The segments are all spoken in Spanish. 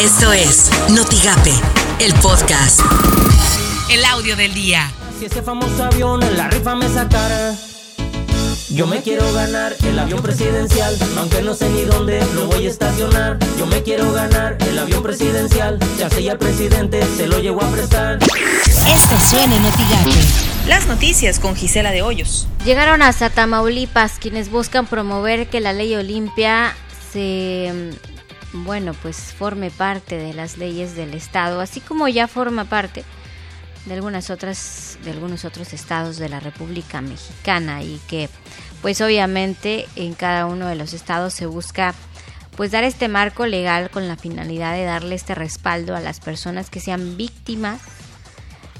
Esto es Notigape, el podcast. El audio del día. Si ese famoso avión en la rifa me sacara. Yo me quiero ganar el avión presidencial, aunque no sé ni dónde lo voy a estacionar. Yo me quiero ganar el avión presidencial, ya sé ya el presidente se lo llevo a prestar. Esto suena en Notigape. Las noticias con Gisela de Hoyos. Llegaron hasta Tamaulipas quienes buscan promover que la ley Olimpia se bueno, pues forme parte de las leyes del estado, así como ya forma parte de algunas otras de algunos otros estados de la República Mexicana y que pues obviamente en cada uno de los estados se busca pues dar este marco legal con la finalidad de darle este respaldo a las personas que sean víctimas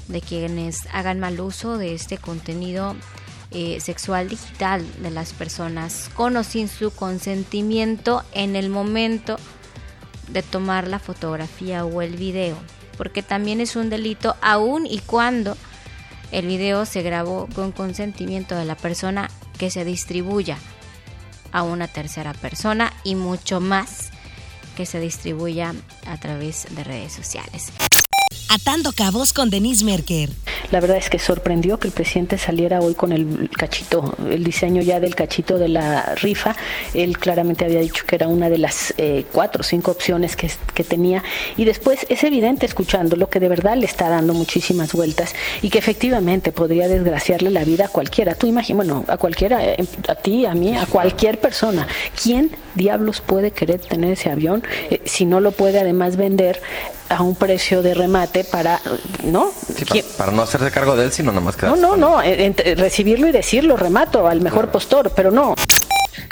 de quienes hagan mal uso de este contenido eh, sexual digital de las personas con o sin su consentimiento en el momento de tomar la fotografía o el video, porque también es un delito aun y cuando el video se grabó con consentimiento de la persona que se distribuya a una tercera persona y mucho más que se distribuya a través de redes sociales. Atando cabos con Denise Merker. La verdad es que sorprendió que el presidente saliera hoy con el cachito, el diseño ya del cachito de la rifa. Él claramente había dicho que era una de las eh, cuatro o cinco opciones que, tenía. Y después es evidente escuchándolo que de verdad le está dando muchísimas vueltas y que efectivamente podría desgraciarle la vida a cualquiera. Tú imaginas, bueno, a cualquiera, eh, a ti, a mí, a cualquier persona. ¿Quién diablos puede querer tener ese avión eh, si no lo puede además vender a un precio de remate para, ¿no? Sí, para, para, no hacerse cargo de él, sino nada más que... No, no, no, recibirlo y decirlo, remato al mejor claro. postor, pero no.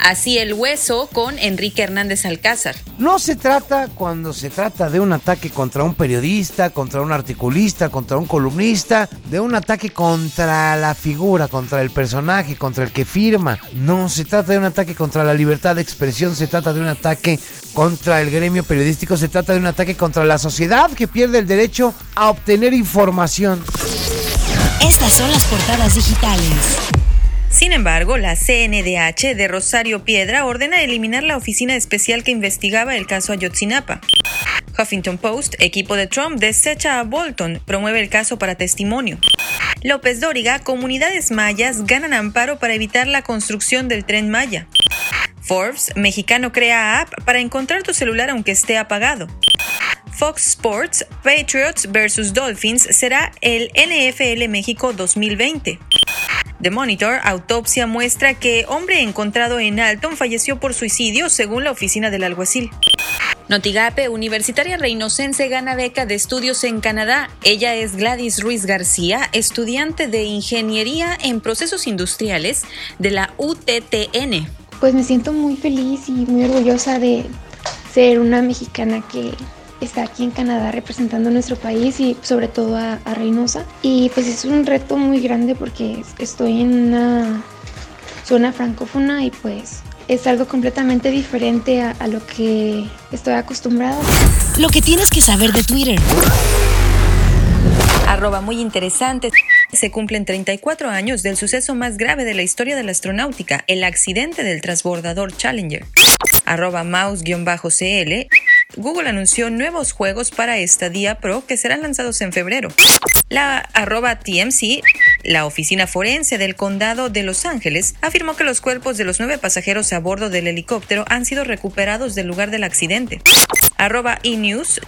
Así el hueso con Enrique Hernández Alcázar. No se trata cuando se trata de un ataque contra un periodista, contra un articulista, contra un columnista, de un ataque contra la figura, contra el personaje, contra el que firma. No se trata de un ataque contra la libertad de expresión, se trata de un ataque contra el gremio periodístico, se trata de un ataque contra la sociedad que pierde el derecho a obtener información. Estas son las portadas digitales. Sin embargo, la CNDH de Rosario Piedra ordena eliminar la oficina especial que investigaba el caso Ayotzinapa. Huffington Post, equipo de Trump, desecha a Bolton, promueve el caso para testimonio. López Dóriga, comunidades mayas ganan amparo para evitar la construcción del tren Maya. Forbes, mexicano crea app para encontrar tu celular aunque esté apagado. Fox Sports, Patriots vs Dolphins será el NFL México 2020. The Monitor, autopsia muestra que hombre encontrado en Alton falleció por suicidio según la oficina del alguacil. Notigape, Universitaria Reinocense gana beca de estudios en Canadá. Ella es Gladys Ruiz García, estudiante de Ingeniería en Procesos Industriales de la UTTN. Pues me siento muy feliz y muy orgullosa de ser una mexicana que está aquí en Canadá representando a nuestro país y sobre todo a, a, Reynosa. Y pues es un reto muy grande porque estoy en una zona francófona y pues es algo completamente diferente a, a lo que estoy acostumbrada. Lo que tienes que saber de Twitter. Arroba muy interesante. Se cumplen 34 años del suceso más grave de la historia de la astronáutica, el accidente del transbordador Challenger. Arroba mouse-cl. Google anunció nuevos juegos para Stadia Pro que serán lanzados en febrero. La arroba TMC, la oficina forense del condado de Los Ángeles, afirmó que los cuerpos de los nueve pasajeros a bordo del helicóptero han sido recuperados del lugar del accidente. Arroba eNews,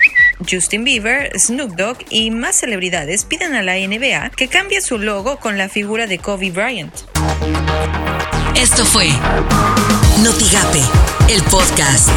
Justin Bieber, Snoop Dogg y más celebridades piden a la NBA que cambie su logo con la figura de Kobe Bryant. Esto fue Notigape, el podcast.